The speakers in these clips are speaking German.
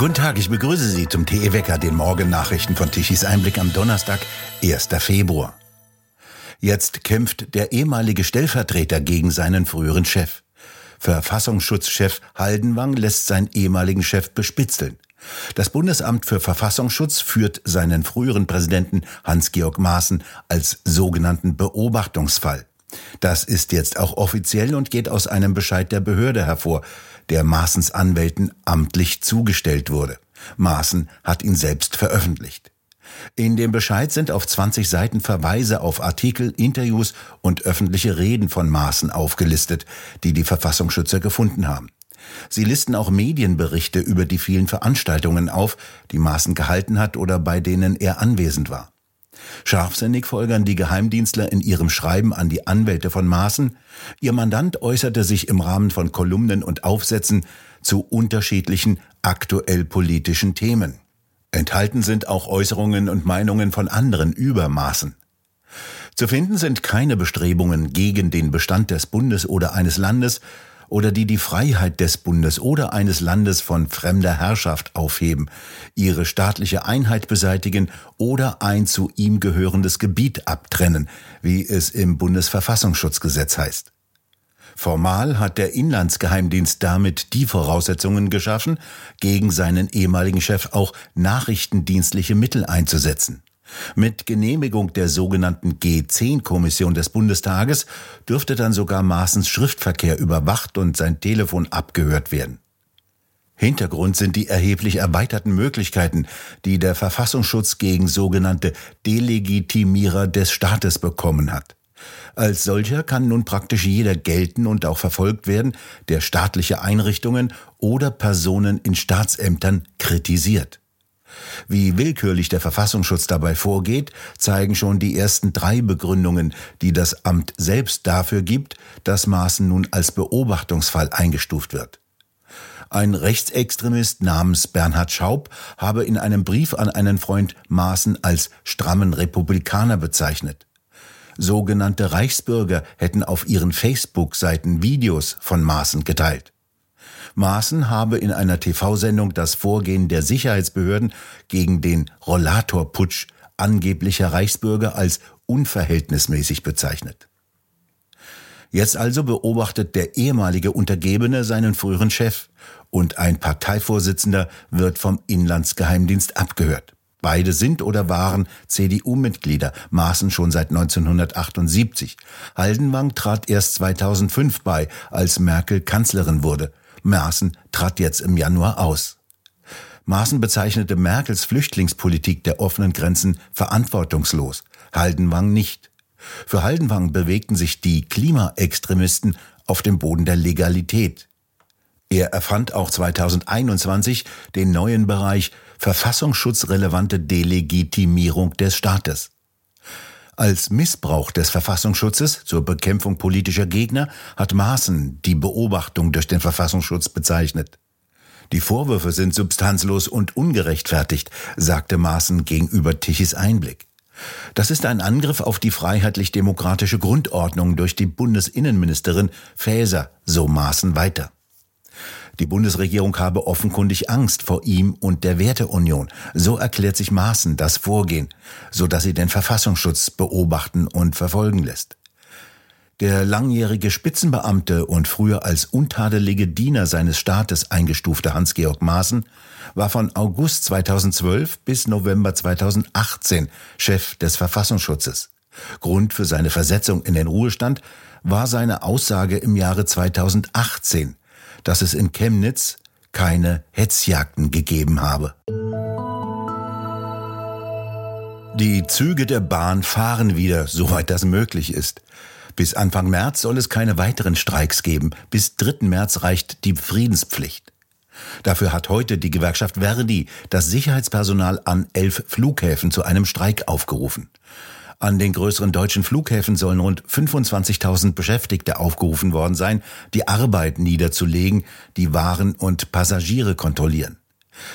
Guten Tag, ich begrüße Sie zum TE Wecker, den Morgennachrichten von Tichys Einblick am Donnerstag, 1. Februar. Jetzt kämpft der ehemalige Stellvertreter gegen seinen früheren Chef. Verfassungsschutzchef Haldenwang lässt seinen ehemaligen Chef bespitzeln. Das Bundesamt für Verfassungsschutz führt seinen früheren Präsidenten Hans-Georg Maaßen als sogenannten Beobachtungsfall. Das ist jetzt auch offiziell und geht aus einem Bescheid der Behörde hervor, der Maaßens Anwälten amtlich zugestellt wurde. Maaßen hat ihn selbst veröffentlicht. In dem Bescheid sind auf 20 Seiten Verweise auf Artikel, Interviews und öffentliche Reden von Maaßen aufgelistet, die die Verfassungsschützer gefunden haben. Sie listen auch Medienberichte über die vielen Veranstaltungen auf, die Maaßen gehalten hat oder bei denen er anwesend war. Scharfsinnig folgern die Geheimdienstler in ihrem Schreiben an die Anwälte von Maaßen, ihr Mandant äußerte sich im Rahmen von Kolumnen und Aufsätzen zu unterschiedlichen aktuell politischen Themen. Enthalten sind auch Äußerungen und Meinungen von anderen über Maaßen. Zu finden sind keine Bestrebungen gegen den Bestand des Bundes oder eines Landes, oder die die Freiheit des Bundes oder eines Landes von fremder Herrschaft aufheben, ihre staatliche Einheit beseitigen oder ein zu ihm gehörendes Gebiet abtrennen, wie es im Bundesverfassungsschutzgesetz heißt. Formal hat der Inlandsgeheimdienst damit die Voraussetzungen geschaffen, gegen seinen ehemaligen Chef auch nachrichtendienstliche Mittel einzusetzen. Mit Genehmigung der sogenannten G10-Kommission des Bundestages dürfte dann sogar Maaßens Schriftverkehr überwacht und sein Telefon abgehört werden. Hintergrund sind die erheblich erweiterten Möglichkeiten, die der Verfassungsschutz gegen sogenannte Delegitimierer des Staates bekommen hat. Als solcher kann nun praktisch jeder gelten und auch verfolgt werden, der staatliche Einrichtungen oder Personen in Staatsämtern kritisiert. Wie willkürlich der Verfassungsschutz dabei vorgeht, zeigen schon die ersten drei Begründungen, die das Amt selbst dafür gibt, dass Maaßen nun als Beobachtungsfall eingestuft wird. Ein Rechtsextremist namens Bernhard Schaub habe in einem Brief an einen Freund Maaßen als strammen Republikaner bezeichnet. Sogenannte Reichsbürger hätten auf ihren Facebook-Seiten Videos von Maaßen geteilt. Maaßen habe in einer TV-Sendung das Vorgehen der Sicherheitsbehörden gegen den Rollatorputsch angeblicher Reichsbürger als unverhältnismäßig bezeichnet. Jetzt also beobachtet der ehemalige Untergebene seinen früheren Chef und ein Parteivorsitzender wird vom Inlandsgeheimdienst abgehört. Beide sind oder waren CDU-Mitglieder, Maaßen schon seit 1978. Haldenwang trat erst 2005 bei, als Merkel Kanzlerin wurde. Maaßen trat jetzt im Januar aus. Maaßen bezeichnete Merkels Flüchtlingspolitik der offenen Grenzen verantwortungslos, Haldenwang nicht. Für Haldenwang bewegten sich die Klimaextremisten auf dem Boden der Legalität. Er erfand auch 2021 den neuen Bereich verfassungsschutzrelevante Delegitimierung des Staates. Als Missbrauch des Verfassungsschutzes zur Bekämpfung politischer Gegner hat Maaßen die Beobachtung durch den Verfassungsschutz bezeichnet. Die Vorwürfe sind substanzlos und ungerechtfertigt, sagte Maaßen gegenüber Tichys Einblick. Das ist ein Angriff auf die freiheitlich-demokratische Grundordnung durch die Bundesinnenministerin Faeser, so Maaßen weiter. Die Bundesregierung habe offenkundig Angst vor ihm und der Werteunion. So erklärt sich Maaßen das Vorgehen, so dass sie den Verfassungsschutz beobachten und verfolgen lässt. Der langjährige Spitzenbeamte und früher als untadelige Diener seines Staates eingestufte Hans-Georg Maaßen war von August 2012 bis November 2018 Chef des Verfassungsschutzes. Grund für seine Versetzung in den Ruhestand war seine Aussage im Jahre 2018, dass es in Chemnitz keine Hetzjagden gegeben habe. Die Züge der Bahn fahren wieder, soweit das möglich ist. Bis Anfang März soll es keine weiteren Streiks geben. Bis 3. März reicht die Friedenspflicht. Dafür hat heute die Gewerkschaft Verdi das Sicherheitspersonal an elf Flughäfen zu einem Streik aufgerufen. An den größeren deutschen Flughäfen sollen rund 25.000 Beschäftigte aufgerufen worden sein, die Arbeit niederzulegen, die Waren und Passagiere kontrollieren.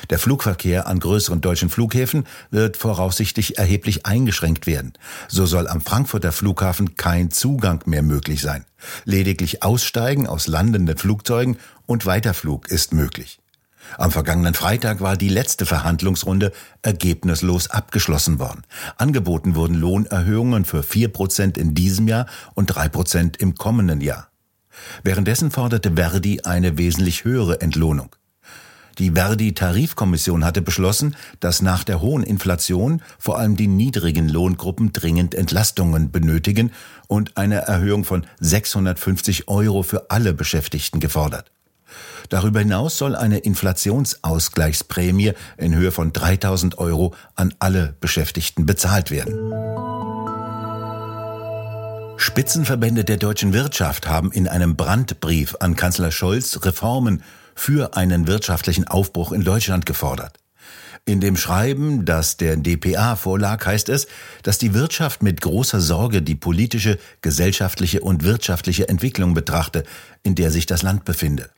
Der Flugverkehr an größeren deutschen Flughäfen wird voraussichtlich erheblich eingeschränkt werden. So soll am Frankfurter Flughafen kein Zugang mehr möglich sein. Lediglich Aussteigen aus landenden Flugzeugen und Weiterflug ist möglich. Am vergangenen Freitag war die letzte Verhandlungsrunde ergebnislos abgeschlossen worden. Angeboten wurden Lohnerhöhungen für vier Prozent in diesem Jahr und drei Prozent im kommenden Jahr. Währenddessen forderte Verdi eine wesentlich höhere Entlohnung. Die Verdi-Tarifkommission hatte beschlossen, dass nach der hohen Inflation vor allem die niedrigen Lohngruppen dringend Entlastungen benötigen und eine Erhöhung von 650 Euro für alle Beschäftigten gefordert. Darüber hinaus soll eine Inflationsausgleichsprämie in Höhe von 3000 Euro an alle Beschäftigten bezahlt werden. Spitzenverbände der deutschen Wirtschaft haben in einem Brandbrief an Kanzler Scholz Reformen für einen wirtschaftlichen Aufbruch in Deutschland gefordert. In dem Schreiben, das der DPA vorlag, heißt es, dass die Wirtschaft mit großer Sorge die politische, gesellschaftliche und wirtschaftliche Entwicklung betrachte, in der sich das Land befinde.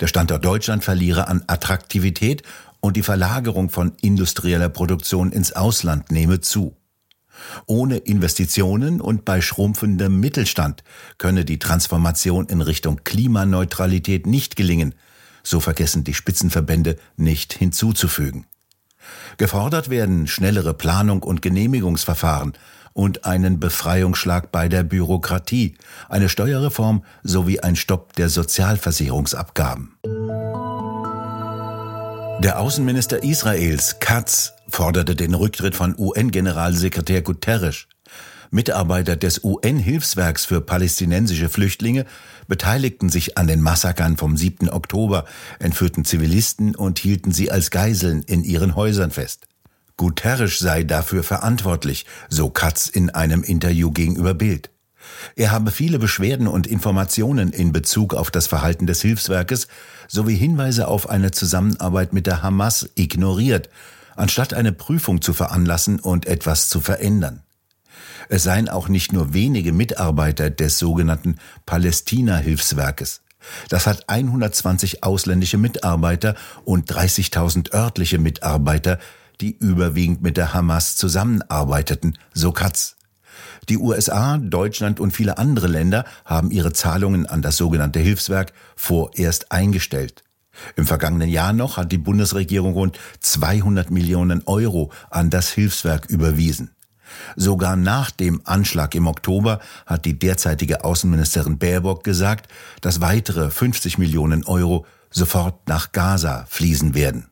Der Standort Deutschland verliere an Attraktivität und die Verlagerung von industrieller Produktion ins Ausland nehme zu. Ohne Investitionen und bei schrumpfendem Mittelstand könne die Transformation in Richtung Klimaneutralität nicht gelingen, so vergessen die Spitzenverbände nicht hinzuzufügen. Gefordert werden schnellere Planung und Genehmigungsverfahren und einen Befreiungsschlag bei der Bürokratie, eine Steuerreform sowie ein Stopp der Sozialversicherungsabgaben. Der Außenminister Israels, Katz, forderte den Rücktritt von UN-Generalsekretär Guterres. Mitarbeiter des UN-Hilfswerks für palästinensische Flüchtlinge beteiligten sich an den Massakern vom 7. Oktober, entführten Zivilisten und hielten sie als Geiseln in ihren Häusern fest. Guterres sei dafür verantwortlich, so Katz in einem Interview gegenüber Bild. Er habe viele Beschwerden und Informationen in Bezug auf das Verhalten des Hilfswerkes sowie Hinweise auf eine Zusammenarbeit mit der Hamas ignoriert, anstatt eine Prüfung zu veranlassen und etwas zu verändern. Es seien auch nicht nur wenige Mitarbeiter des sogenannten Palästina-Hilfswerkes. Das hat 120 ausländische Mitarbeiter und 30.000 örtliche Mitarbeiter, die überwiegend mit der Hamas zusammenarbeiteten, so Katz. Die USA, Deutschland und viele andere Länder haben ihre Zahlungen an das sogenannte Hilfswerk vorerst eingestellt. Im vergangenen Jahr noch hat die Bundesregierung rund 200 Millionen Euro an das Hilfswerk überwiesen. Sogar nach dem Anschlag im Oktober hat die derzeitige Außenministerin Baerbock gesagt, dass weitere 50 Millionen Euro sofort nach Gaza fließen werden.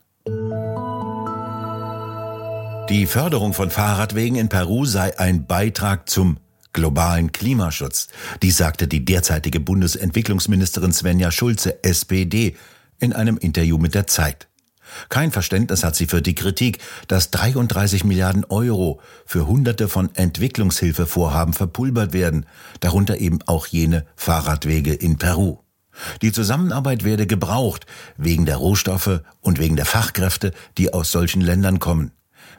Die Förderung von Fahrradwegen in Peru sei ein Beitrag zum globalen Klimaschutz. Dies sagte die derzeitige Bundesentwicklungsministerin Svenja Schulze, SPD, in einem Interview mit der Zeit. Kein Verständnis hat sie für die Kritik, dass 33 Milliarden Euro für Hunderte von Entwicklungshilfevorhaben verpulvert werden, darunter eben auch jene Fahrradwege in Peru. Die Zusammenarbeit werde gebraucht, wegen der Rohstoffe und wegen der Fachkräfte, die aus solchen Ländern kommen.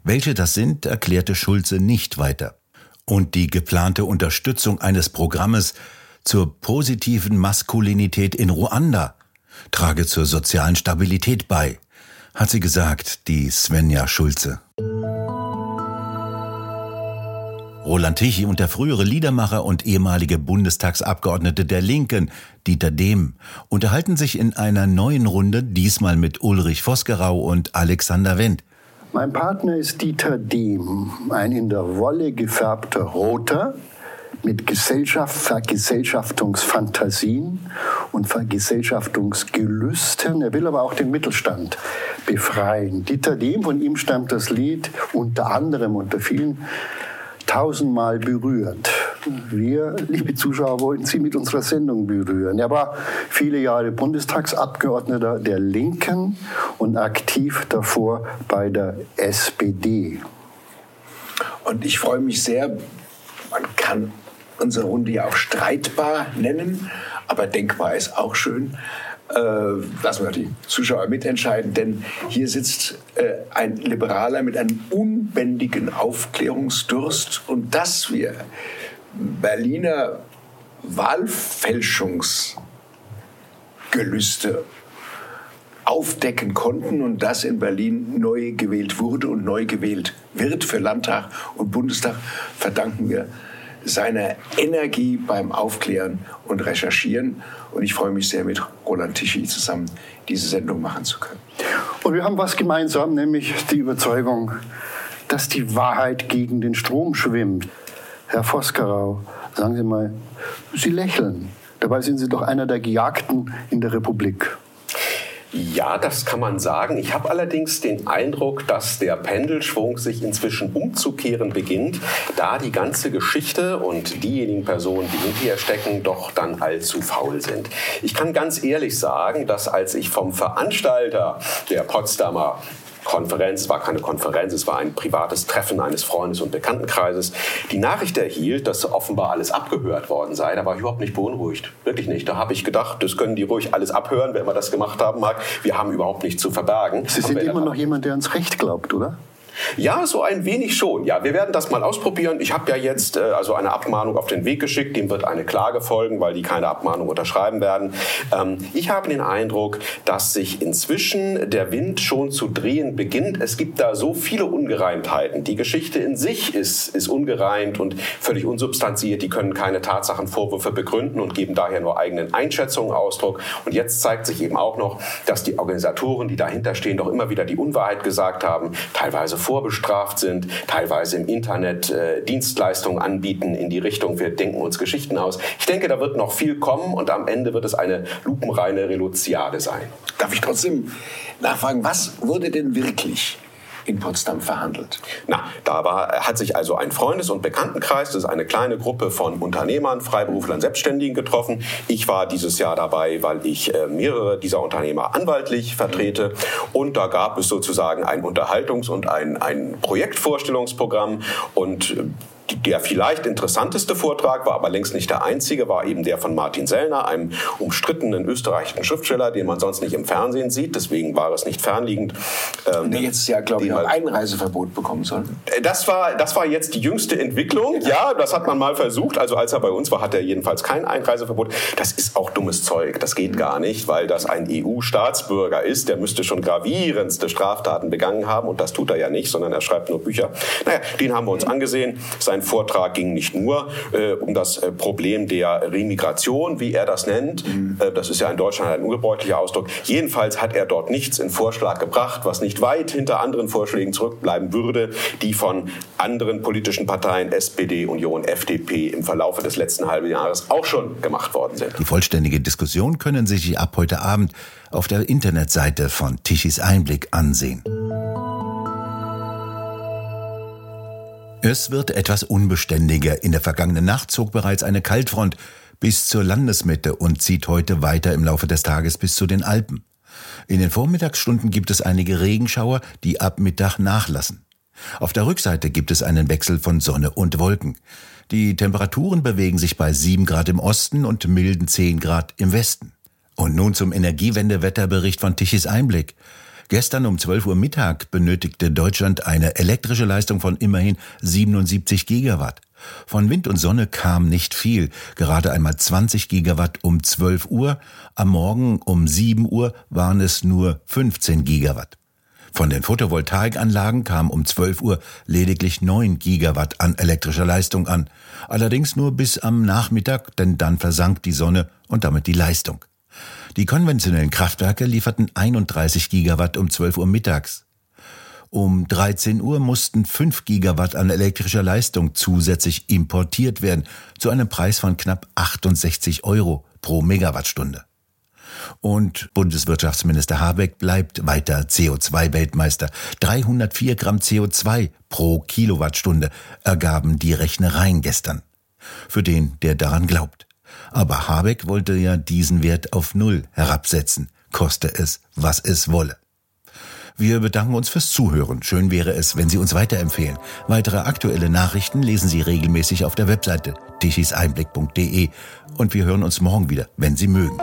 Welche das sind, erklärte Schulze nicht weiter. Und die geplante Unterstützung eines Programmes zur positiven Maskulinität in Ruanda trage zur sozialen Stabilität bei hat sie gesagt, die Svenja Schulze. Roland Tichy und der frühere Liedermacher und ehemalige Bundestagsabgeordnete der Linken, Dieter Dehm, unterhalten sich in einer neuen Runde, diesmal mit Ulrich Vosgerau und Alexander Wendt. Mein Partner ist Dieter Dehm, ein in der Wolle gefärbter Roter, mit Gesellschaft, Vergesellschaftungsfantasien und Vergesellschaftungsgelüsten. Er will aber auch den Mittelstand befreien. Dieter Dehm, von ihm stammt das Lied unter anderem unter vielen tausendmal berührt. Wir, liebe Zuschauer, wollten Sie mit unserer Sendung berühren. Er war viele Jahre Bundestagsabgeordneter der Linken und aktiv davor bei der SPD. Und ich freue mich sehr, man kann unsere Runde ja auch streitbar nennen, aber denkbar ist auch schön. Äh, lassen wir die Zuschauer mitentscheiden, denn hier sitzt äh, ein Liberaler mit einem unbändigen Aufklärungsdurst und dass wir Berliner Wahlfälschungsgelüste aufdecken konnten und das in Berlin neu gewählt wurde und neu gewählt wird für Landtag und Bundestag, verdanken wir seiner Energie beim Aufklären und Recherchieren. Und ich freue mich sehr, mit Roland Tichy zusammen diese Sendung machen zu können. Und wir haben was gemeinsam, nämlich die Überzeugung, dass die Wahrheit gegen den Strom schwimmt. Herr Voskerau, sagen Sie mal, Sie lächeln. Dabei sind Sie doch einer der Gejagten in der Republik. Ja, das kann man sagen. Ich habe allerdings den Eindruck, dass der Pendelschwung sich inzwischen umzukehren beginnt, da die ganze Geschichte und diejenigen Personen, die hinterher stecken, doch dann allzu faul sind. Ich kann ganz ehrlich sagen, dass als ich vom Veranstalter der Potsdamer Konferenz, war keine Konferenz, es war ein privates Treffen eines Freundes und Bekanntenkreises, die Nachricht erhielt, dass offenbar alles abgehört worden sei, da war ich überhaupt nicht beunruhigt. Wirklich nicht. Da habe ich gedacht, das können die ruhig alles abhören, wer immer das gemacht haben mag. Wir haben überhaupt nichts zu verbergen. Sie sind immer noch jemand, der ans Recht glaubt, oder? Ja, so ein wenig schon. Ja, wir werden das mal ausprobieren. Ich habe ja jetzt äh, also eine Abmahnung auf den Weg geschickt. Dem wird eine Klage folgen, weil die keine Abmahnung unterschreiben werden. Ähm, ich habe den Eindruck, dass sich inzwischen der Wind schon zu drehen beginnt. Es gibt da so viele Ungereimtheiten. Die Geschichte in sich ist, ist ungereimt und völlig unsubstanziert. Die können keine Tatsachenvorwürfe begründen und geben daher nur eigenen Einschätzungen Ausdruck. Und jetzt zeigt sich eben auch noch, dass die Organisatoren, die dahinter stehen, doch immer wieder die Unwahrheit gesagt haben, teilweise vorbestraft sind, teilweise im Internet äh, Dienstleistungen anbieten in die Richtung, wir denken uns Geschichten aus. Ich denke, da wird noch viel kommen und am Ende wird es eine lupenreine Reluziade sein. Darf ich trotzdem nachfragen, was wurde denn wirklich in Potsdam verhandelt? Na, da war, hat sich also ein Freundes- und Bekanntenkreis, das ist eine kleine Gruppe von Unternehmern, Freiberuflern, Selbstständigen getroffen. Ich war dieses Jahr dabei, weil ich äh, mehrere dieser Unternehmer anwaltlich vertrete. Und da gab es sozusagen ein Unterhaltungs- und ein, ein Projektvorstellungsprogramm. Und äh, der vielleicht interessanteste Vortrag war aber längst nicht der einzige, war eben der von Martin Sellner, einem umstrittenen österreichischen Schriftsteller, den man sonst nicht im Fernsehen sieht. Deswegen war es nicht fernliegend. Ähm, der jetzt ja, glaube ich, ein Einreiseverbot bekommen soll. Äh, das war, das war jetzt die jüngste Entwicklung. Ja, das hat man mal versucht. Also als er bei uns war, hat er jedenfalls kein Einreiseverbot. Das ist auch dummes Zeug. Das geht gar nicht, weil das ein EU-Staatsbürger ist. Der müsste schon gravierendste Straftaten begangen haben. Und das tut er ja nicht, sondern er schreibt nur Bücher. Naja, den haben wir uns angesehen. Sein sein Vortrag ging nicht nur äh, um das äh, Problem der Remigration, wie er das nennt. Mhm. Äh, das ist ja in Deutschland ein ungebräuchlicher Ausdruck. Jedenfalls hat er dort nichts in Vorschlag gebracht, was nicht weit hinter anderen Vorschlägen zurückbleiben würde, die von anderen politischen Parteien, SPD, Union, FDP, im Verlaufe des letzten halben Jahres auch schon gemacht worden sind. Die vollständige Diskussion können Sie sich ab heute Abend auf der Internetseite von Tichys Einblick ansehen. Es wird etwas unbeständiger. In der vergangenen Nacht zog bereits eine Kaltfront bis zur Landesmitte und zieht heute weiter im Laufe des Tages bis zu den Alpen. In den Vormittagsstunden gibt es einige Regenschauer, die ab Mittag nachlassen. Auf der Rückseite gibt es einen Wechsel von Sonne und Wolken. Die Temperaturen bewegen sich bei 7 Grad im Osten und milden 10 Grad im Westen. Und nun zum Energiewendewetterbericht von Tichys Einblick. Gestern um 12 Uhr Mittag benötigte Deutschland eine elektrische Leistung von immerhin 77 Gigawatt. Von Wind und Sonne kam nicht viel, gerade einmal 20 Gigawatt um 12 Uhr, am Morgen um 7 Uhr waren es nur 15 Gigawatt. Von den Photovoltaikanlagen kam um 12 Uhr lediglich 9 Gigawatt an elektrischer Leistung an, allerdings nur bis am Nachmittag, denn dann versank die Sonne und damit die Leistung. Die konventionellen Kraftwerke lieferten 31 Gigawatt um 12 Uhr mittags. Um 13 Uhr mussten 5 Gigawatt an elektrischer Leistung zusätzlich importiert werden, zu einem Preis von knapp 68 Euro pro Megawattstunde. Und Bundeswirtschaftsminister Habeck bleibt weiter CO2-Weltmeister. 304 Gramm CO2 pro Kilowattstunde ergaben die Rechnereien gestern. Für den, der daran glaubt. Aber Habeck wollte ja diesen Wert auf Null herabsetzen, koste es, was es wolle. Wir bedanken uns fürs Zuhören. Schön wäre es, wenn Sie uns weiterempfehlen. Weitere aktuelle Nachrichten lesen Sie regelmäßig auf der Webseite tichiseinblick.de und wir hören uns morgen wieder, wenn Sie mögen.